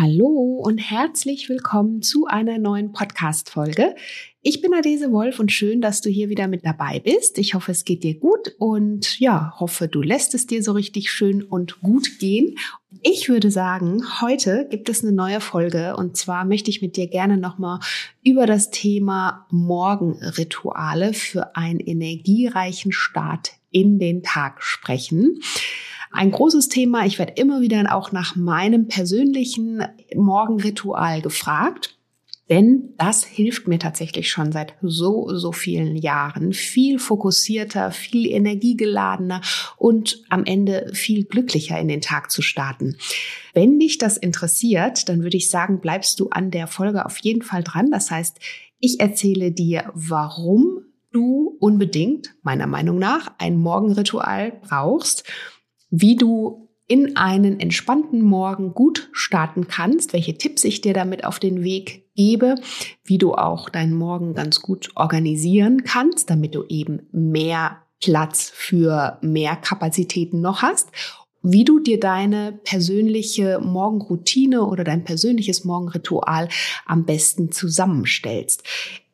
Hallo und herzlich willkommen zu einer neuen Podcast-Folge. Ich bin Adese Wolf und schön, dass du hier wieder mit dabei bist. Ich hoffe, es geht dir gut und ja, hoffe, du lässt es dir so richtig schön und gut gehen. Ich würde sagen, heute gibt es eine neue Folge und zwar möchte ich mit dir gerne nochmal über das Thema Morgenrituale für einen energiereichen Start in den Tag sprechen. Ein großes Thema. Ich werde immer wieder auch nach meinem persönlichen Morgenritual gefragt. Denn das hilft mir tatsächlich schon seit so, so vielen Jahren. Viel fokussierter, viel energiegeladener und am Ende viel glücklicher in den Tag zu starten. Wenn dich das interessiert, dann würde ich sagen, bleibst du an der Folge auf jeden Fall dran. Das heißt, ich erzähle dir, warum du unbedingt, meiner Meinung nach, ein Morgenritual brauchst wie du in einen entspannten Morgen gut starten kannst, welche Tipps ich dir damit auf den Weg gebe, wie du auch deinen Morgen ganz gut organisieren kannst, damit du eben mehr Platz für mehr Kapazitäten noch hast wie du dir deine persönliche Morgenroutine oder dein persönliches Morgenritual am besten zusammenstellst.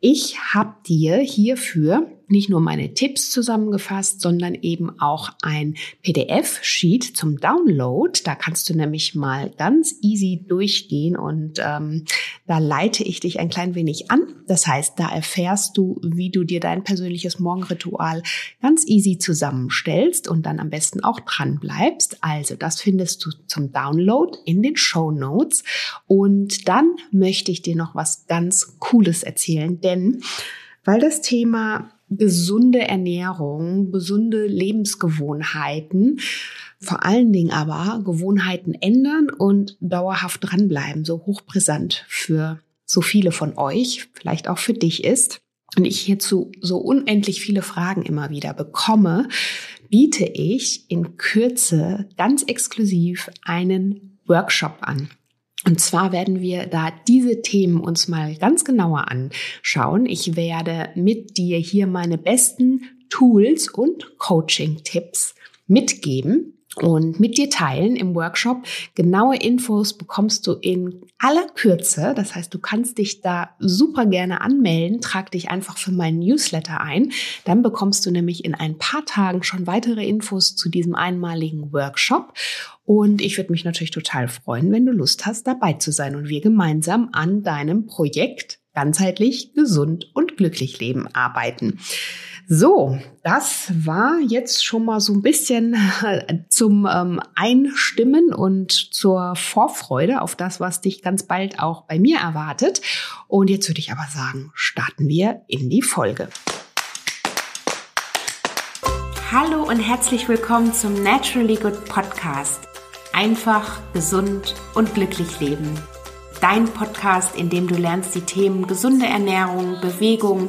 Ich habe dir hierfür nicht nur meine Tipps zusammengefasst, sondern eben auch ein PDF-Sheet zum Download. Da kannst du nämlich mal ganz easy durchgehen und ähm, da leite ich dich ein klein wenig an. Das heißt, da erfährst du, wie du dir dein persönliches Morgenritual ganz easy zusammenstellst und dann am besten auch dran bleibst. Also das findest du zum Download in den Show Notes. Und dann möchte ich dir noch was ganz Cooles erzählen, denn weil das Thema gesunde Ernährung, gesunde Lebensgewohnheiten, vor allen Dingen aber Gewohnheiten ändern und dauerhaft dranbleiben, so hochbrisant für so viele von euch, vielleicht auch für dich ist. Und ich hierzu so unendlich viele Fragen immer wieder bekomme, biete ich in Kürze ganz exklusiv einen Workshop an. Und zwar werden wir da diese Themen uns mal ganz genauer anschauen. Ich werde mit dir hier meine besten Tools und Coaching-Tipps mitgeben und mit dir teilen im Workshop. Genaue Infos bekommst du in aller Kürze. Das heißt, du kannst dich da super gerne anmelden. Trag dich einfach für meinen Newsletter ein. Dann bekommst du nämlich in ein paar Tagen schon weitere Infos zu diesem einmaligen Workshop. Und ich würde mich natürlich total freuen, wenn du Lust hast, dabei zu sein und wir gemeinsam an deinem Projekt ganzheitlich, gesund und glücklich leben arbeiten. So, das war jetzt schon mal so ein bisschen zum ähm, Einstimmen und zur Vorfreude auf das, was dich ganz bald auch bei mir erwartet. Und jetzt würde ich aber sagen, starten wir in die Folge. Hallo und herzlich willkommen zum Naturally Good Podcast. Einfach, gesund und glücklich leben. Dein Podcast, in dem du lernst, die Themen gesunde Ernährung, Bewegung,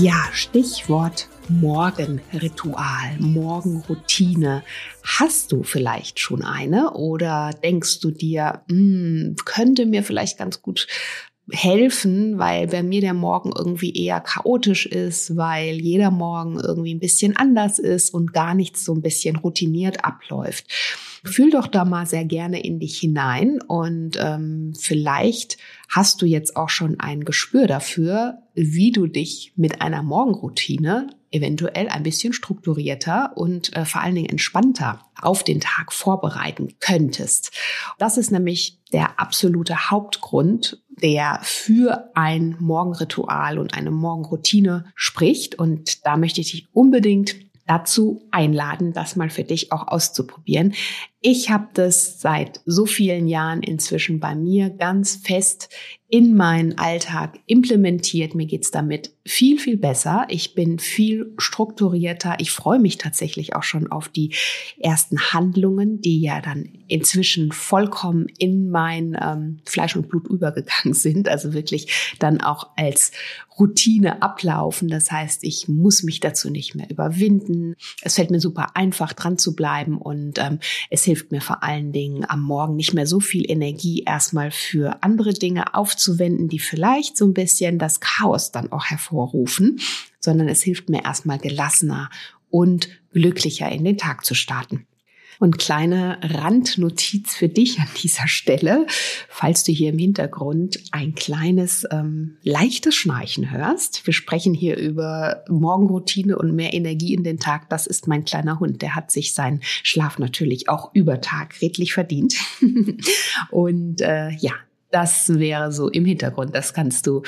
Ja, Stichwort Morgenritual, Morgenroutine. Hast du vielleicht schon eine oder denkst du dir, hm, könnte mir vielleicht ganz gut helfen, weil bei mir der Morgen irgendwie eher chaotisch ist, weil jeder Morgen irgendwie ein bisschen anders ist und gar nichts so ein bisschen routiniert abläuft. Fühl doch da mal sehr gerne in dich hinein und ähm, vielleicht hast du jetzt auch schon ein Gespür dafür, wie du dich mit einer Morgenroutine eventuell ein bisschen strukturierter und äh, vor allen Dingen entspannter auf den Tag vorbereiten könntest. Das ist nämlich der absolute Hauptgrund, der für ein Morgenritual und eine Morgenroutine spricht. Und da möchte ich dich unbedingt dazu einladen, das mal für dich auch auszuprobieren. Ich habe das seit so vielen Jahren inzwischen bei mir ganz fest in meinen Alltag implementiert. Mir geht's damit viel, viel besser. Ich bin viel strukturierter. Ich freue mich tatsächlich auch schon auf die ersten Handlungen, die ja dann inzwischen vollkommen in mein ähm, Fleisch und Blut übergegangen sind. Also wirklich dann auch als Routine ablaufen. Das heißt, ich muss mich dazu nicht mehr überwinden. Es fällt mir super einfach, dran zu bleiben und ähm, es hilft mir vor allen Dingen am Morgen nicht mehr so viel Energie erstmal für andere Dinge aufzuwenden, die vielleicht so ein bisschen das Chaos dann auch hervorrufen, sondern es hilft mir erstmal gelassener und glücklicher in den Tag zu starten. Und kleine Randnotiz für dich an dieser Stelle, falls du hier im Hintergrund ein kleines ähm, leichtes Schnarchen hörst. Wir sprechen hier über Morgenroutine und mehr Energie in den Tag. Das ist mein kleiner Hund. Der hat sich seinen Schlaf natürlich auch über Tag redlich verdient. und äh, ja, das wäre so im Hintergrund. Das kannst du,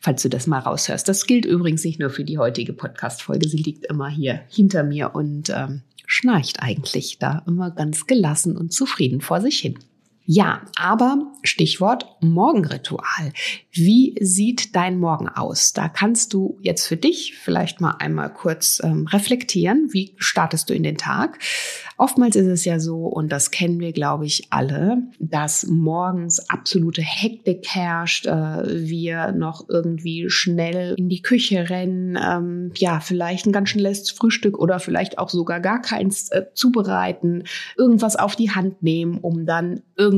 falls du das mal raushörst. Das gilt übrigens nicht nur für die heutige Podcast-Folge. Sie liegt immer hier hinter mir und ähm, schnarcht eigentlich da immer ganz gelassen und zufrieden vor sich hin. Ja, aber Stichwort Morgenritual. Wie sieht dein Morgen aus? Da kannst du jetzt für dich vielleicht mal einmal kurz ähm, reflektieren. Wie startest du in den Tag? Oftmals ist es ja so, und das kennen wir, glaube ich, alle, dass morgens absolute Hektik herrscht, äh, wir noch irgendwie schnell in die Küche rennen, ähm, ja, vielleicht ein ganz schnelles Frühstück oder vielleicht auch sogar gar keins äh, zubereiten, irgendwas auf die Hand nehmen, um dann irgendwie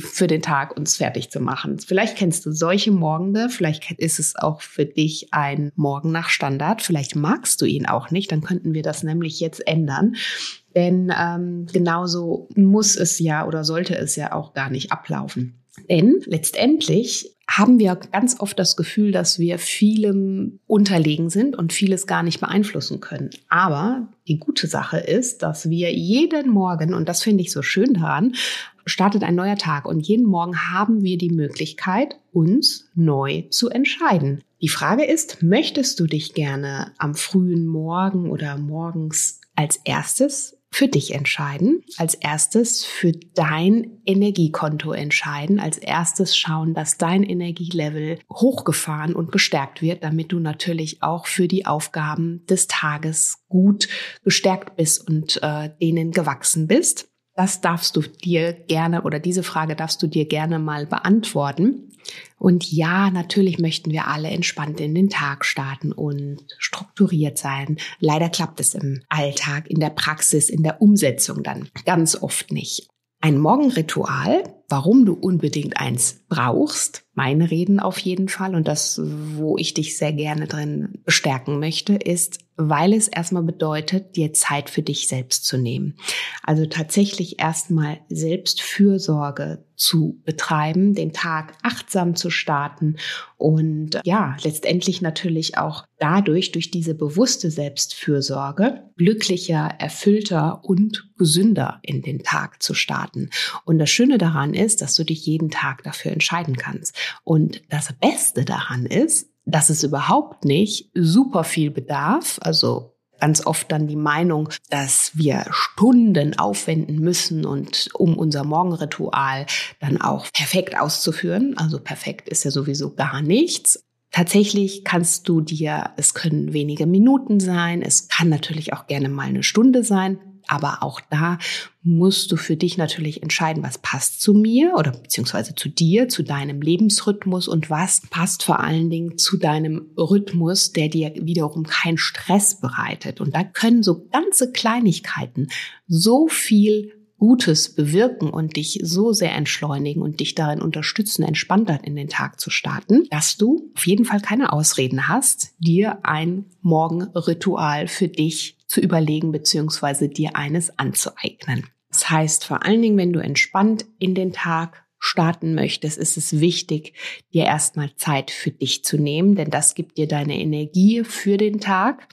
für den Tag uns fertig zu machen. Vielleicht kennst du solche Morgende, vielleicht ist es auch für dich ein Morgen nach Standard, vielleicht magst du ihn auch nicht, dann könnten wir das nämlich jetzt ändern. Denn ähm, genauso muss es ja oder sollte es ja auch gar nicht ablaufen. Denn letztendlich haben wir ganz oft das Gefühl, dass wir vielem unterlegen sind und vieles gar nicht beeinflussen können. Aber die gute Sache ist, dass wir jeden Morgen, und das finde ich so schön daran, startet ein neuer Tag und jeden Morgen haben wir die Möglichkeit, uns neu zu entscheiden. Die Frage ist, möchtest du dich gerne am frühen Morgen oder morgens als erstes für dich entscheiden, als erstes für dein Energiekonto entscheiden, als erstes schauen, dass dein Energielevel hochgefahren und gestärkt wird, damit du natürlich auch für die Aufgaben des Tages gut gestärkt bist und äh, denen gewachsen bist. Das darfst du dir gerne oder diese Frage darfst du dir gerne mal beantworten. Und ja, natürlich möchten wir alle entspannt in den Tag starten und strukturiert sein. Leider klappt es im Alltag, in der Praxis, in der Umsetzung dann ganz oft nicht. Ein Morgenritual, warum du unbedingt eins brauchst, meine Reden auf jeden Fall und das, wo ich dich sehr gerne drin bestärken möchte, ist, weil es erstmal bedeutet, dir Zeit für dich selbst zu nehmen. Also tatsächlich erstmal Selbstfürsorge zu betreiben, den Tag achtsam zu starten und ja, letztendlich natürlich auch dadurch, durch diese bewusste Selbstfürsorge, glücklicher, erfüllter und gesünder in den Tag zu starten. Und das Schöne daran ist, dass du dich jeden Tag dafür entscheiden kannst. Und das Beste daran ist, dass es überhaupt nicht super viel bedarf, also ganz oft dann die Meinung, dass wir Stunden aufwenden müssen und um unser Morgenritual dann auch perfekt auszuführen. Also perfekt ist ja sowieso gar nichts. Tatsächlich kannst du dir, es können wenige Minuten sein, es kann natürlich auch gerne mal eine Stunde sein, aber auch da musst du für dich natürlich entscheiden, was passt zu mir oder beziehungsweise zu dir, zu deinem Lebensrhythmus und was passt vor allen Dingen zu deinem Rhythmus, der dir wiederum keinen Stress bereitet. Und da können so ganze Kleinigkeiten so viel Gutes bewirken und dich so sehr entschleunigen und dich darin unterstützen, entspannter in den Tag zu starten, dass du auf jeden Fall keine Ausreden hast, dir ein Morgenritual für dich zu überlegen bzw. dir eines anzueignen. Das heißt, vor allen Dingen, wenn du entspannt in den Tag starten möchtest, ist es wichtig, dir erstmal Zeit für dich zu nehmen, denn das gibt dir deine Energie für den Tag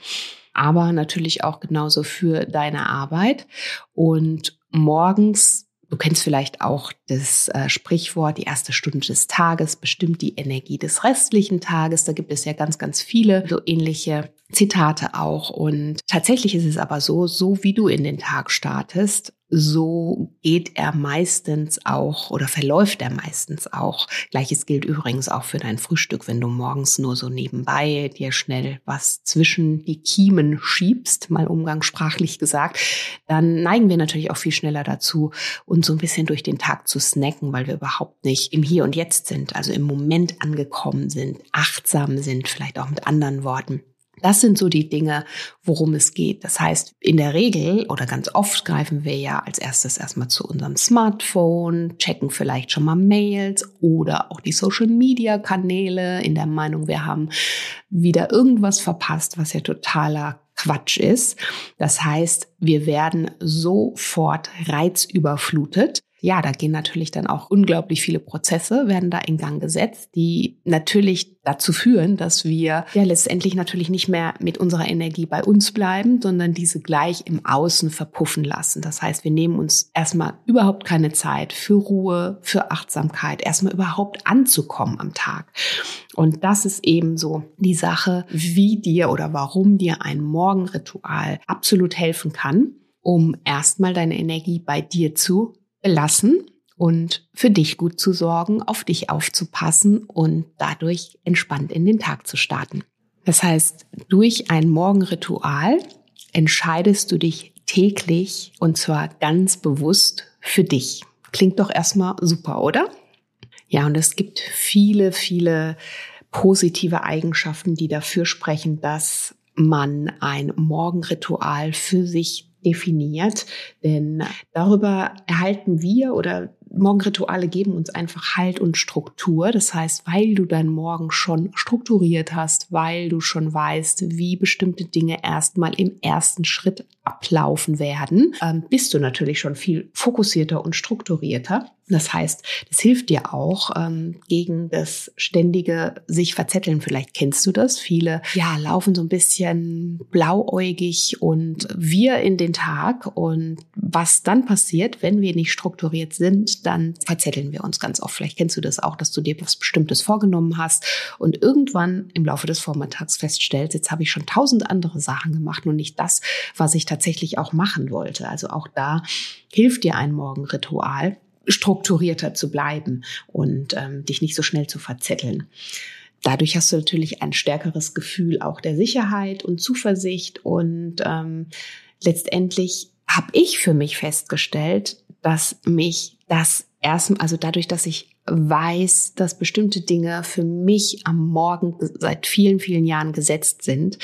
aber natürlich auch genauso für deine Arbeit. Und morgens Du kennst vielleicht auch das äh, Sprichwort, die erste Stunde des Tages bestimmt die Energie des restlichen Tages. Da gibt es ja ganz, ganz viele so ähnliche Zitate auch. Und tatsächlich ist es aber so, so wie du in den Tag startest, so geht er meistens auch oder verläuft er meistens auch. Gleiches gilt übrigens auch für dein Frühstück, wenn du morgens nur so nebenbei dir schnell was zwischen die Kiemen schiebst, mal umgangssprachlich gesagt, dann neigen wir natürlich auch viel schneller dazu, uns so ein bisschen durch den Tag zu snacken, weil wir überhaupt nicht im Hier und Jetzt sind, also im Moment angekommen sind, achtsam sind, vielleicht auch mit anderen Worten. Das sind so die Dinge, worum es geht. Das heißt, in der Regel oder ganz oft greifen wir ja als erstes erstmal zu unserem Smartphone, checken vielleicht schon mal Mails oder auch die Social-Media-Kanäle in der Meinung, wir haben wieder irgendwas verpasst, was ja totaler Quatsch ist. Das heißt, wir werden sofort reizüberflutet ja, da gehen natürlich dann auch unglaublich viele Prozesse, werden da in Gang gesetzt, die natürlich dazu führen, dass wir ja letztendlich natürlich nicht mehr mit unserer Energie bei uns bleiben, sondern diese gleich im Außen verpuffen lassen. Das heißt, wir nehmen uns erstmal überhaupt keine Zeit für Ruhe, für Achtsamkeit, erstmal überhaupt anzukommen am Tag. Und das ist eben so die Sache, wie dir oder warum dir ein Morgenritual absolut helfen kann, um erstmal deine Energie bei dir zu belassen und für dich gut zu sorgen, auf dich aufzupassen und dadurch entspannt in den Tag zu starten. Das heißt, durch ein Morgenritual entscheidest du dich täglich und zwar ganz bewusst für dich. Klingt doch erstmal super, oder? Ja, und es gibt viele, viele positive Eigenschaften, die dafür sprechen, dass man ein Morgenritual für sich definiert, denn darüber erhalten wir oder Morgenrituale geben uns einfach Halt und Struktur. Das heißt, weil du deinen Morgen schon strukturiert hast, weil du schon weißt, wie bestimmte Dinge erstmal im ersten Schritt ablaufen werden, ähm, bist du natürlich schon viel fokussierter und strukturierter. Das heißt, das hilft dir auch ähm, gegen das ständige sich verzetteln. Vielleicht kennst du das. Viele ja laufen so ein bisschen blauäugig und wir in den Tag. Und was dann passiert, wenn wir nicht strukturiert sind, dann verzetteln wir uns ganz oft. Vielleicht kennst du das auch, dass du dir was Bestimmtes vorgenommen hast und irgendwann im Laufe des Vormittags feststellst, jetzt habe ich schon tausend andere Sachen gemacht und nicht das, was ich tatsächlich auch machen wollte. Also auch da hilft dir ein Morgenritual strukturierter zu bleiben und ähm, dich nicht so schnell zu verzetteln. Dadurch hast du natürlich ein stärkeres Gefühl auch der Sicherheit und Zuversicht und ähm, letztendlich habe ich für mich festgestellt, dass mich das erst, also dadurch, dass ich weiß, dass bestimmte Dinge für mich am Morgen seit vielen, vielen Jahren gesetzt sind,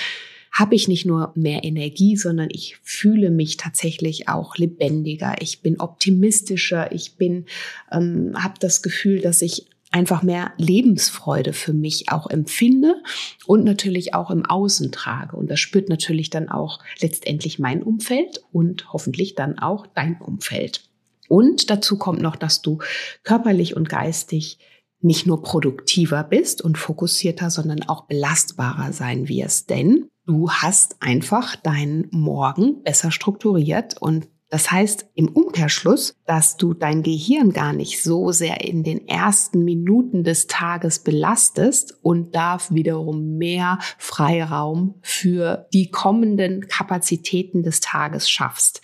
habe ich nicht nur mehr Energie, sondern ich fühle mich tatsächlich auch lebendiger. Ich bin optimistischer. Ich bin, ähm, habe das Gefühl, dass ich einfach mehr Lebensfreude für mich auch empfinde und natürlich auch im Außen trage. Und das spürt natürlich dann auch letztendlich mein Umfeld und hoffentlich dann auch dein Umfeld. Und dazu kommt noch, dass du körperlich und geistig nicht nur produktiver bist und fokussierter, sondern auch belastbarer sein wirst. Denn Du hast einfach deinen Morgen besser strukturiert und das heißt im Umkehrschluss, dass du dein Gehirn gar nicht so sehr in den ersten Minuten des Tages belastest und darf wiederum mehr Freiraum für die kommenden Kapazitäten des Tages schaffst.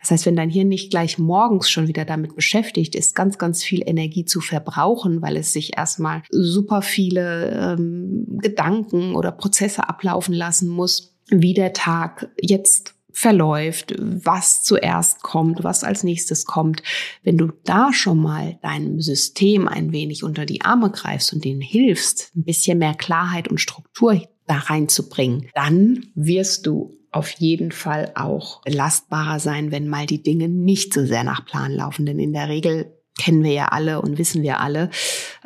Das heißt, wenn dein Hirn nicht gleich morgens schon wieder damit beschäftigt ist, ganz, ganz viel Energie zu verbrauchen, weil es sich erstmal super viele ähm, Gedanken oder Prozesse ablaufen lassen muss, wie der Tag jetzt verläuft, was zuerst kommt, was als nächstes kommt. Wenn du da schon mal deinem System ein wenig unter die Arme greifst und denen hilfst, ein bisschen mehr Klarheit und Struktur da reinzubringen, dann wirst du auf jeden Fall auch belastbarer sein, wenn mal die Dinge nicht so sehr nach Plan laufen. Denn in der Regel kennen wir ja alle und wissen wir alle.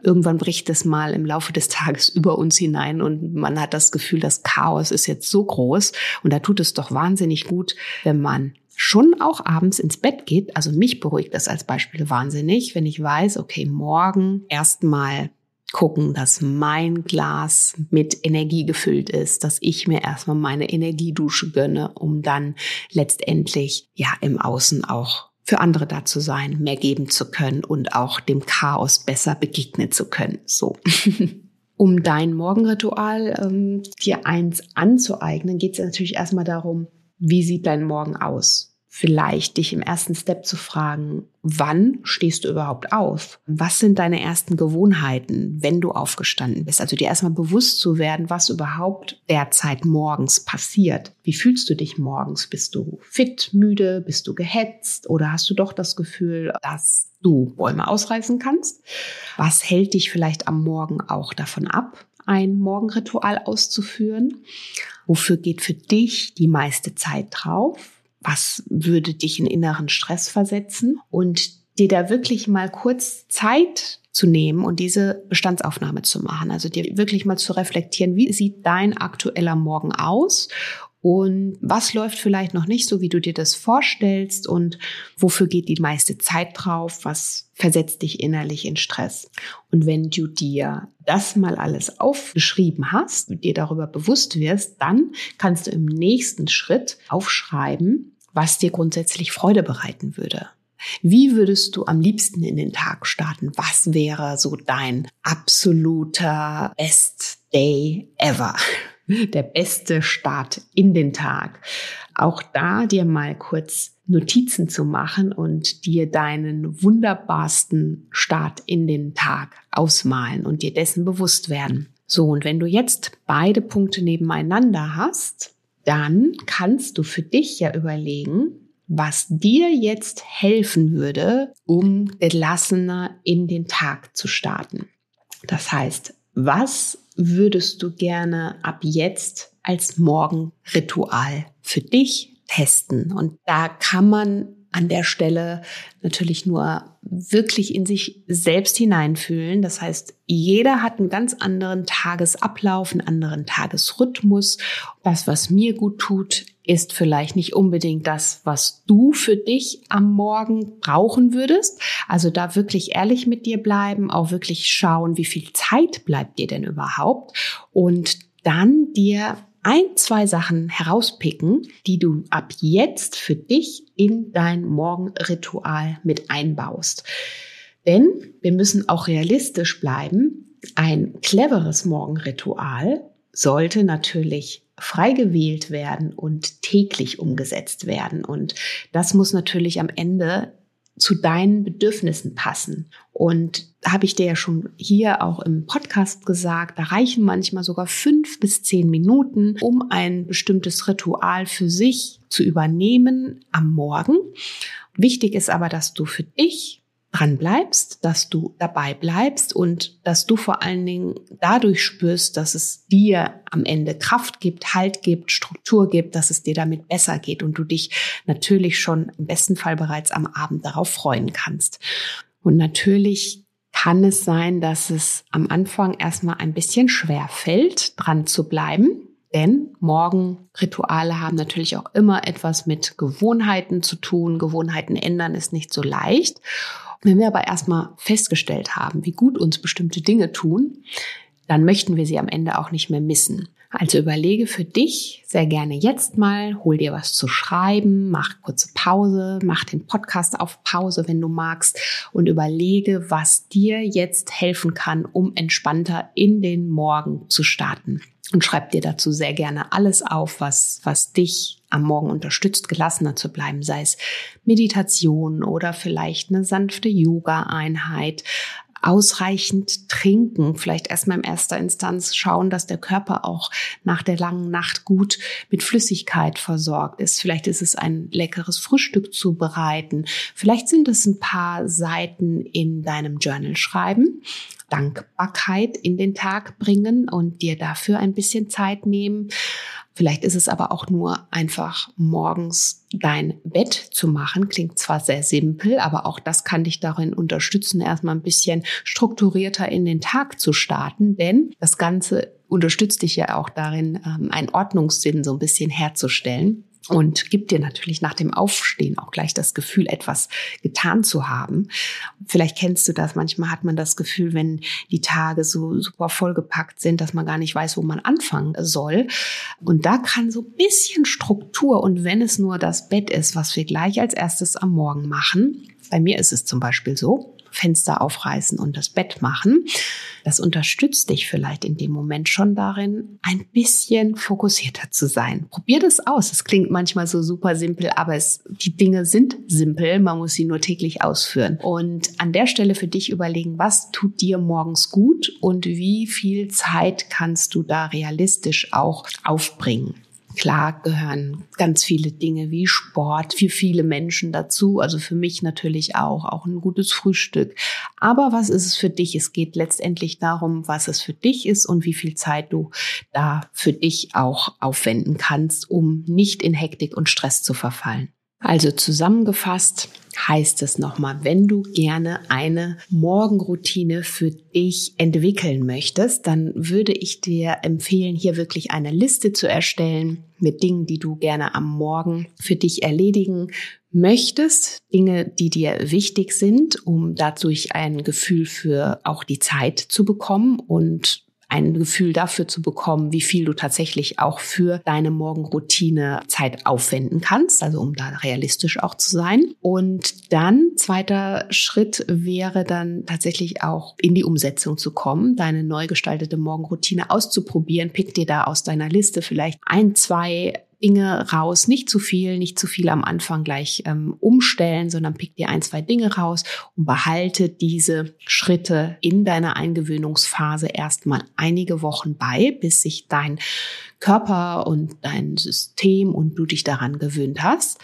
Irgendwann bricht es mal im Laufe des Tages über uns hinein und man hat das Gefühl, das Chaos ist jetzt so groß und da tut es doch wahnsinnig gut, wenn man schon auch abends ins Bett geht. Also mich beruhigt das als Beispiel wahnsinnig, wenn ich weiß, okay, morgen erstmal gucken, dass mein Glas mit Energie gefüllt ist, dass ich mir erstmal meine Energiedusche gönne, um dann letztendlich ja im Außen auch für andere da zu sein, mehr geben zu können und auch dem Chaos besser begegnen zu können. So. Um dein Morgenritual ähm, dir eins anzueignen, geht es natürlich erstmal darum, wie sieht dein Morgen aus? Vielleicht dich im ersten Step zu fragen, wann stehst du überhaupt auf? Was sind deine ersten Gewohnheiten, wenn du aufgestanden bist? Also dir erstmal bewusst zu werden, was überhaupt derzeit morgens passiert. Wie fühlst du dich morgens? Bist du fit, müde? Bist du gehetzt? Oder hast du doch das Gefühl, dass du Bäume ausreißen kannst? Was hält dich vielleicht am Morgen auch davon ab, ein Morgenritual auszuführen? Wofür geht für dich die meiste Zeit drauf? Was würde dich in inneren Stress versetzen und dir da wirklich mal kurz Zeit zu nehmen und diese Bestandsaufnahme zu machen. Also dir wirklich mal zu reflektieren, wie sieht dein aktueller Morgen aus und was läuft vielleicht noch nicht so, wie du dir das vorstellst und wofür geht die meiste Zeit drauf, was versetzt dich innerlich in Stress. Und wenn du dir das mal alles aufgeschrieben hast, dir darüber bewusst wirst, dann kannst du im nächsten Schritt aufschreiben, was dir grundsätzlich Freude bereiten würde. Wie würdest du am liebsten in den Tag starten? Was wäre so dein absoluter Best Day ever? Der beste Start in den Tag. Auch da dir mal kurz Notizen zu machen und dir deinen wunderbarsten Start in den Tag ausmalen und dir dessen bewusst werden. So, und wenn du jetzt beide Punkte nebeneinander hast, dann kannst du für dich ja überlegen, was dir jetzt helfen würde, um gelassener in den Tag zu starten. Das heißt, was würdest du gerne ab jetzt als Morgenritual für dich testen? Und da kann man an der Stelle natürlich nur wirklich in sich selbst hineinfühlen. Das heißt, jeder hat einen ganz anderen Tagesablauf, einen anderen Tagesrhythmus. Das, was mir gut tut, ist vielleicht nicht unbedingt das, was du für dich am Morgen brauchen würdest. Also da wirklich ehrlich mit dir bleiben, auch wirklich schauen, wie viel Zeit bleibt dir denn überhaupt und dann dir ein, zwei Sachen herauspicken, die du ab jetzt für dich in dein Morgenritual mit einbaust. Denn wir müssen auch realistisch bleiben. Ein cleveres Morgenritual sollte natürlich frei gewählt werden und täglich umgesetzt werden. Und das muss natürlich am Ende zu deinen Bedürfnissen passen. Und habe ich dir ja schon hier auch im Podcast gesagt, da reichen manchmal sogar fünf bis zehn Minuten, um ein bestimmtes Ritual für sich zu übernehmen am Morgen. Wichtig ist aber, dass du für dich dran bleibst, dass du dabei bleibst und dass du vor allen Dingen dadurch spürst, dass es dir am Ende Kraft gibt, Halt gibt, Struktur gibt, dass es dir damit besser geht und du dich natürlich schon im besten Fall bereits am Abend darauf freuen kannst. Und natürlich kann es sein, dass es am Anfang erstmal ein bisschen schwer fällt, dran zu bleiben. Denn Morgenrituale haben natürlich auch immer etwas mit Gewohnheiten zu tun. Gewohnheiten ändern ist nicht so leicht. Wenn wir aber erstmal festgestellt haben, wie gut uns bestimmte Dinge tun, dann möchten wir sie am Ende auch nicht mehr missen. Also überlege für dich sehr gerne jetzt mal, hol dir was zu schreiben, mach kurze Pause, mach den Podcast auf Pause, wenn du magst und überlege, was dir jetzt helfen kann, um entspannter in den Morgen zu starten und schreib dir dazu sehr gerne alles auf, was, was dich am Morgen unterstützt, gelassener zu bleiben, sei es Meditation oder vielleicht eine sanfte Yoga-Einheit, ausreichend trinken, vielleicht erstmal in erster Instanz schauen, dass der Körper auch nach der langen Nacht gut mit Flüssigkeit versorgt ist. Vielleicht ist es ein leckeres Frühstück zu bereiten. Vielleicht sind es ein paar Seiten in deinem Journal schreiben. Dankbarkeit in den Tag bringen und dir dafür ein bisschen Zeit nehmen. Vielleicht ist es aber auch nur einfach morgens dein Bett zu machen. Klingt zwar sehr simpel, aber auch das kann dich darin unterstützen, erstmal ein bisschen strukturierter in den Tag zu starten, denn das Ganze unterstützt dich ja auch darin, ähm, einen Ordnungssinn so ein bisschen herzustellen und gibt dir natürlich nach dem Aufstehen auch gleich das Gefühl, etwas getan zu haben. Vielleicht kennst du das. Manchmal hat man das Gefühl, wenn die Tage so super vollgepackt sind, dass man gar nicht weiß, wo man anfangen soll. Und da kann so ein bisschen Struktur und wenn es nur das Bett ist, was wir gleich als erstes am Morgen machen. Bei mir ist es zum Beispiel so Fenster aufreißen und das Bett machen. Das unterstützt dich vielleicht in dem Moment schon darin, ein bisschen fokussierter zu sein. Probier das aus. Es klingt manchmal so super simpel, aber es, die Dinge sind simpel. Man muss sie nur täglich ausführen. Und an der Stelle für dich überlegen, was tut dir morgens gut und wie viel Zeit kannst du da realistisch auch aufbringen. Klar gehören ganz viele Dinge wie Sport für viele Menschen dazu. Also für mich natürlich auch, auch ein gutes Frühstück. Aber was ist es für dich? Es geht letztendlich darum, was es für dich ist und wie viel Zeit du da für dich auch aufwenden kannst, um nicht in Hektik und Stress zu verfallen. Also zusammengefasst heißt es nochmal, wenn du gerne eine Morgenroutine für dich entwickeln möchtest, dann würde ich dir empfehlen, hier wirklich eine Liste zu erstellen mit Dingen, die du gerne am Morgen für dich erledigen möchtest, Dinge, die dir wichtig sind, um dadurch ein Gefühl für auch die Zeit zu bekommen und ein Gefühl dafür zu bekommen, wie viel du tatsächlich auch für deine Morgenroutine Zeit aufwenden kannst, also um da realistisch auch zu sein. Und dann zweiter Schritt wäre dann tatsächlich auch in die Umsetzung zu kommen, deine neu gestaltete Morgenroutine auszuprobieren. Pick dir da aus deiner Liste vielleicht ein, zwei Dinge raus, nicht zu viel, nicht zu viel am Anfang gleich ähm, umstellen, sondern pick dir ein, zwei Dinge raus und behalte diese Schritte in deiner Eingewöhnungsphase erstmal einige Wochen bei, bis sich dein Körper und dein System und du dich daran gewöhnt hast.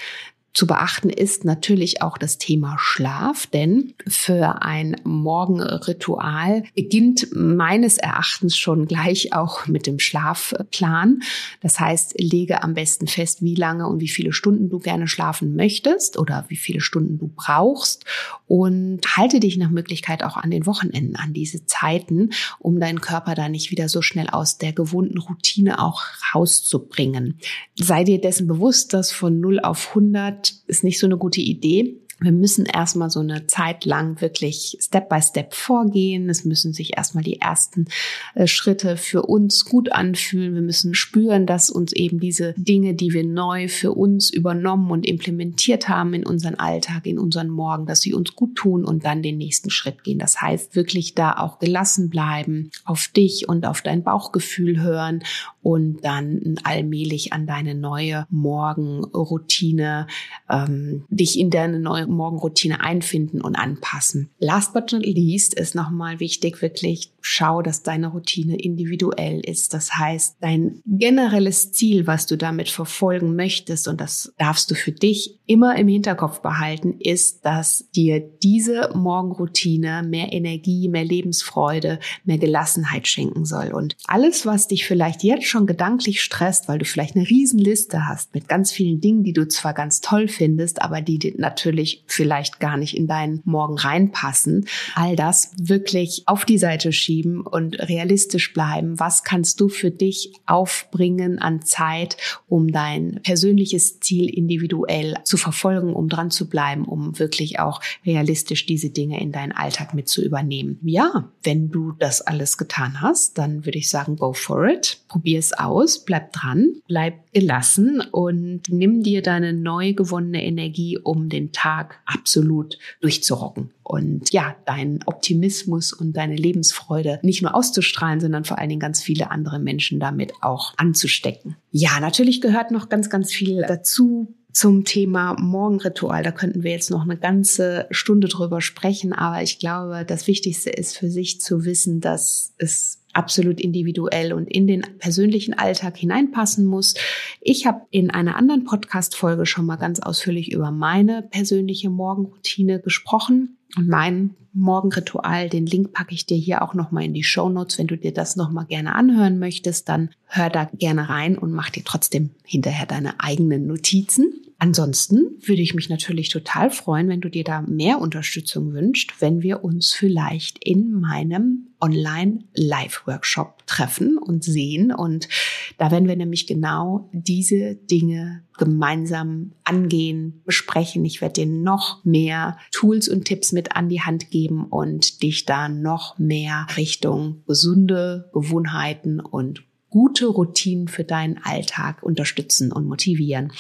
Zu beachten ist natürlich auch das Thema Schlaf, denn für ein Morgenritual beginnt meines Erachtens schon gleich auch mit dem Schlafplan. Das heißt, lege am besten fest, wie lange und wie viele Stunden du gerne schlafen möchtest oder wie viele Stunden du brauchst und halte dich nach Möglichkeit auch an den Wochenenden an diese Zeiten, um deinen Körper da nicht wieder so schnell aus der gewohnten Routine auch rauszubringen. Sei dir dessen bewusst, dass von 0 auf 100 ist nicht so eine gute Idee wir müssen erstmal so eine Zeit lang wirklich Step by Step vorgehen. Es müssen sich erstmal die ersten äh, Schritte für uns gut anfühlen. Wir müssen spüren, dass uns eben diese Dinge, die wir neu für uns übernommen und implementiert haben in unseren Alltag, in unseren Morgen, dass sie uns gut tun und dann den nächsten Schritt gehen. Das heißt, wirklich da auch gelassen bleiben, auf dich und auf dein Bauchgefühl hören und dann allmählich an deine neue Morgenroutine, ähm, dich in deine neue Morgenroutine einfinden und anpassen. Last but not least ist nochmal wichtig, wirklich schau, dass deine Routine individuell ist. Das heißt, dein generelles Ziel, was du damit verfolgen möchtest, und das darfst du für dich immer im Hinterkopf behalten, ist, dass dir diese Morgenroutine mehr Energie, mehr Lebensfreude, mehr Gelassenheit schenken soll. Und alles, was dich vielleicht jetzt schon gedanklich stresst, weil du vielleicht eine Riesenliste hast mit ganz vielen Dingen, die du zwar ganz toll findest, aber die natürlich vielleicht gar nicht in deinen Morgen reinpassen, all das wirklich auf die Seite schieben schieben und realistisch bleiben. Was kannst du für dich aufbringen an Zeit, um dein persönliches Ziel individuell zu verfolgen, um dran zu bleiben, um wirklich auch realistisch diese Dinge in deinen Alltag mit zu übernehmen? Ja, wenn du das alles getan hast, dann würde ich sagen, go for it. Probier es aus, bleib dran, bleib gelassen und nimm dir deine neu gewonnene Energie, um den Tag absolut durchzurocken und ja, deinen Optimismus und deine Lebensfreude nicht nur auszustrahlen, sondern vor allen Dingen ganz viele andere Menschen damit auch anzustecken. Ja, natürlich gehört noch ganz, ganz viel dazu zum Thema Morgenritual. Da könnten wir jetzt noch eine ganze Stunde drüber sprechen, aber ich glaube, das Wichtigste ist für sich zu wissen, dass es absolut individuell und in den persönlichen Alltag hineinpassen muss. Ich habe in einer anderen Podcast-Folge schon mal ganz ausführlich über meine persönliche Morgenroutine gesprochen und mein Morgenritual. Den Link packe ich dir hier auch nochmal in die Show Notes. Wenn du dir das nochmal gerne anhören möchtest, dann hör da gerne rein und mach dir trotzdem hinterher deine eigenen Notizen. Ansonsten würde ich mich natürlich total freuen, wenn du dir da mehr Unterstützung wünscht, wenn wir uns vielleicht in meinem Online-Live-Workshop treffen und sehen. Und da werden wir nämlich genau diese Dinge gemeinsam angehen, besprechen. Ich werde dir noch mehr Tools und Tipps mit an die Hand geben und dich da noch mehr Richtung gesunde Gewohnheiten und gute Routinen für deinen Alltag unterstützen und motivieren.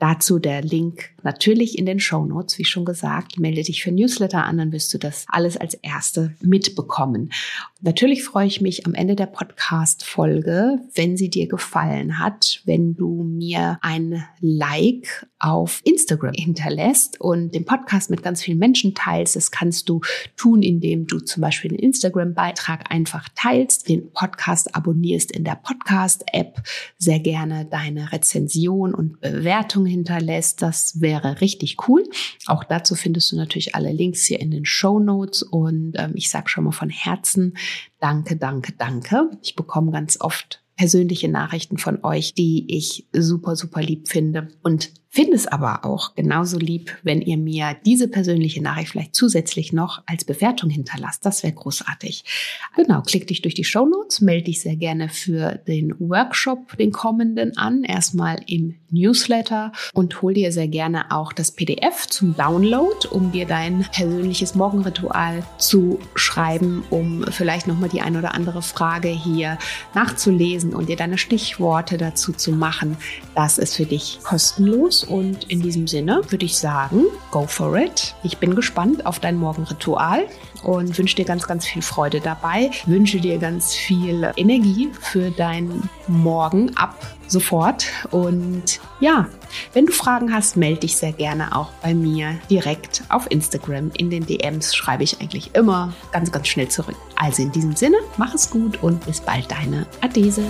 Dazu der Link natürlich in den Show Notes, wie schon gesagt. Melde dich für Newsletter an, dann wirst du das alles als Erste mitbekommen. Natürlich freue ich mich am Ende der Podcast-Folge, wenn sie dir gefallen hat, wenn du mir ein Like auf Instagram hinterlässt und den Podcast mit ganz vielen Menschen teilst. Das kannst du tun, indem du zum Beispiel den Instagram-Beitrag einfach teilst, den Podcast abonnierst in der Podcast-App, sehr gerne deine Rezension und Bewertung hinterlässt. Das wäre richtig cool. Auch dazu findest du natürlich alle Links hier in den Show Notes und ähm, ich sage schon mal von Herzen, danke, danke, danke. Ich bekomme ganz oft persönliche Nachrichten von euch, die ich super, super lieb finde. Und Finde es aber auch genauso lieb, wenn ihr mir diese persönliche Nachricht vielleicht zusätzlich noch als Bewertung hinterlasst. Das wäre großartig. Genau, klick dich durch die Show Notes, melde dich sehr gerne für den Workshop, den kommenden an, erstmal im Newsletter und hol dir sehr gerne auch das PDF zum Download, um dir dein persönliches Morgenritual zu schreiben, um vielleicht nochmal die ein oder andere Frage hier nachzulesen und dir deine Stichworte dazu zu machen. Das ist für dich kostenlos und in diesem Sinne würde ich sagen, go for it. Ich bin gespannt auf dein Morgenritual und wünsche dir ganz, ganz viel Freude dabei. Wünsche dir ganz viel Energie für dein Morgen ab sofort. Und ja, wenn du Fragen hast, melde dich sehr gerne auch bei mir direkt auf Instagram. In den DMs schreibe ich eigentlich immer ganz, ganz schnell zurück. Also in diesem Sinne, mach es gut und bis bald, deine Adese.